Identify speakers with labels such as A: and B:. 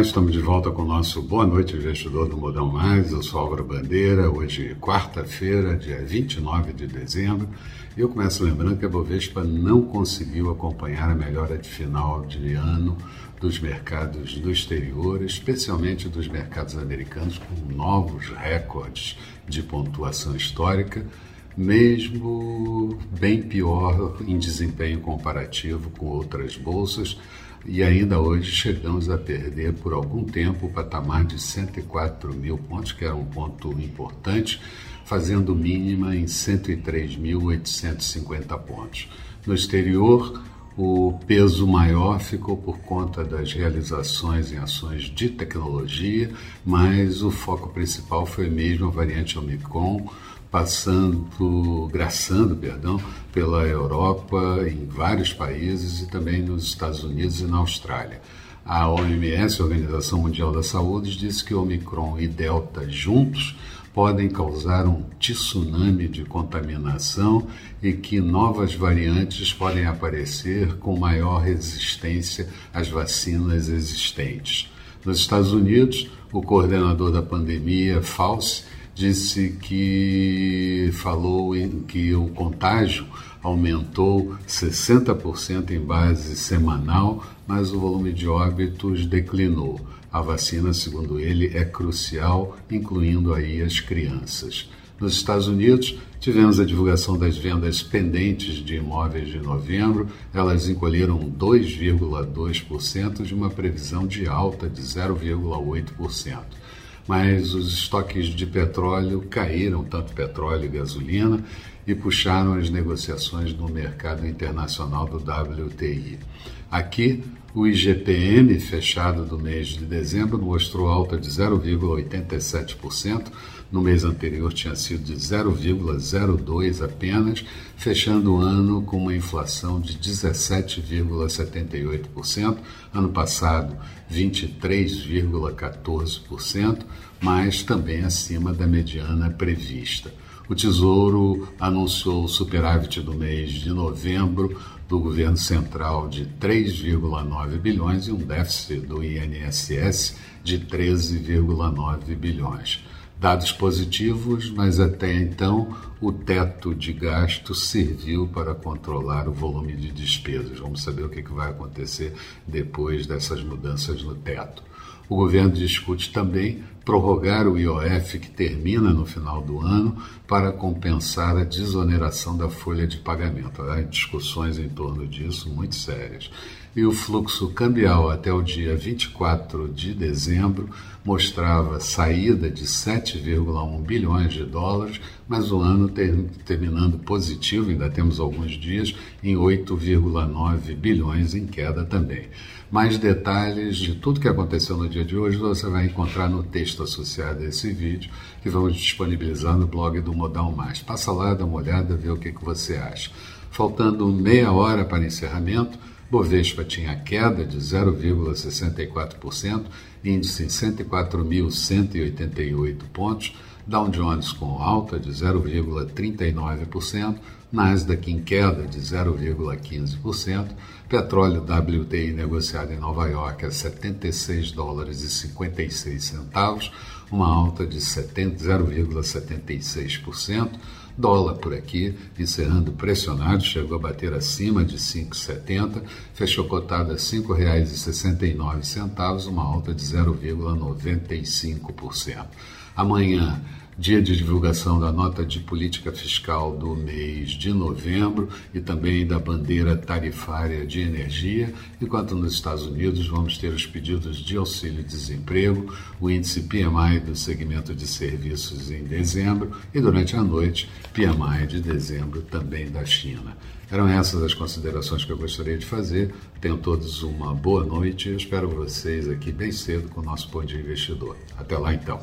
A: estamos de volta com o nosso Boa Noite Investidor do Modão Mais. Eu sou Álvaro Bandeira, hoje quarta-feira, dia 29 de dezembro. E eu começo lembrando que a Bovespa não conseguiu acompanhar a melhora de final de ano dos mercados do exterior, especialmente dos mercados americanos, com novos recordes de pontuação histórica, mesmo bem pior em desempenho comparativo com outras bolsas e ainda hoje chegamos a perder por algum tempo o patamar de 104 mil pontos, que era um ponto importante, fazendo mínima em 103.850 pontos. No exterior, o peso maior ficou por conta das realizações em ações de tecnologia, mas o foco principal foi mesmo a variante Omicron, passando, graçando, perdão, pela Europa, em vários países e também nos Estados Unidos e na Austrália. A OMS, a Organização Mundial da Saúde, disse que Omicron e Delta juntos podem causar um tsunami de contaminação e que novas variantes podem aparecer com maior resistência às vacinas existentes. Nos Estados Unidos, o coordenador da pandemia, Fauci, disse que falou em que o contágio aumentou 60% em base semanal, mas o volume de óbitos declinou. A vacina, segundo ele, é crucial, incluindo aí as crianças. Nos Estados Unidos, tivemos a divulgação das vendas pendentes de imóveis de novembro. Elas encolheram 2,2% de uma previsão de alta de 0,8% mas os estoques de petróleo caíram, tanto petróleo e gasolina, e puxaram as negociações no mercado internacional do WTI. Aqui, o IGPM fechado do mês de dezembro mostrou alta de 0,87%, no mês anterior tinha sido de 0,02 apenas, fechando o ano com uma inflação de 17,78%, ano passado 23,14%, mas também acima da mediana prevista. O Tesouro anunciou o superávit do mês de novembro do governo central de 3,9 bilhões e um déficit do INSS de 13,9 bilhões. Dados positivos, mas até então o teto de gasto serviu para controlar o volume de despesas. Vamos saber o que vai acontecer depois dessas mudanças no teto. O governo discute também prorrogar o IOF, que termina no final do ano, para compensar a desoneração da folha de pagamento. Há discussões em torno disso muito sérias. E o fluxo cambial até o dia 24 de dezembro mostrava saída de 7,1 bilhões de dólares, mas o ano ter, terminando positivo, ainda temos alguns dias, em 8,9 bilhões em queda também. Mais detalhes de tudo que aconteceu no dia de hoje você vai encontrar no texto associado a esse vídeo que vamos disponibilizar no blog do Modal Mais. Passa lá, dá uma olhada, vê o que, que você acha. Faltando meia hora para encerramento, Bovespa tinha queda de 0,64%, índice em 104.188 pontos, Dow Jones com alta de 0,39%, Nasdaq em queda de 0,15%, petróleo WTI negociado em Nova York a 76 dólares e 56 centavos, uma alta de 0,76%, dólar por aqui, encerrando pressionado, chegou a bater acima de 5,70, fechou cotado a R$ 5,69, uma alta de 0,95%. Amanhã dia de divulgação da nota de política fiscal do mês de novembro e também da bandeira tarifária de energia, enquanto nos Estados Unidos vamos ter os pedidos de auxílio-desemprego, o índice PMI do segmento de serviços em dezembro e durante a noite PMI de dezembro também da China. Eram essas as considerações que eu gostaria de fazer. Tenham todos uma boa noite. Eu espero vocês aqui bem cedo com o nosso Pão de Investidor. Até lá então.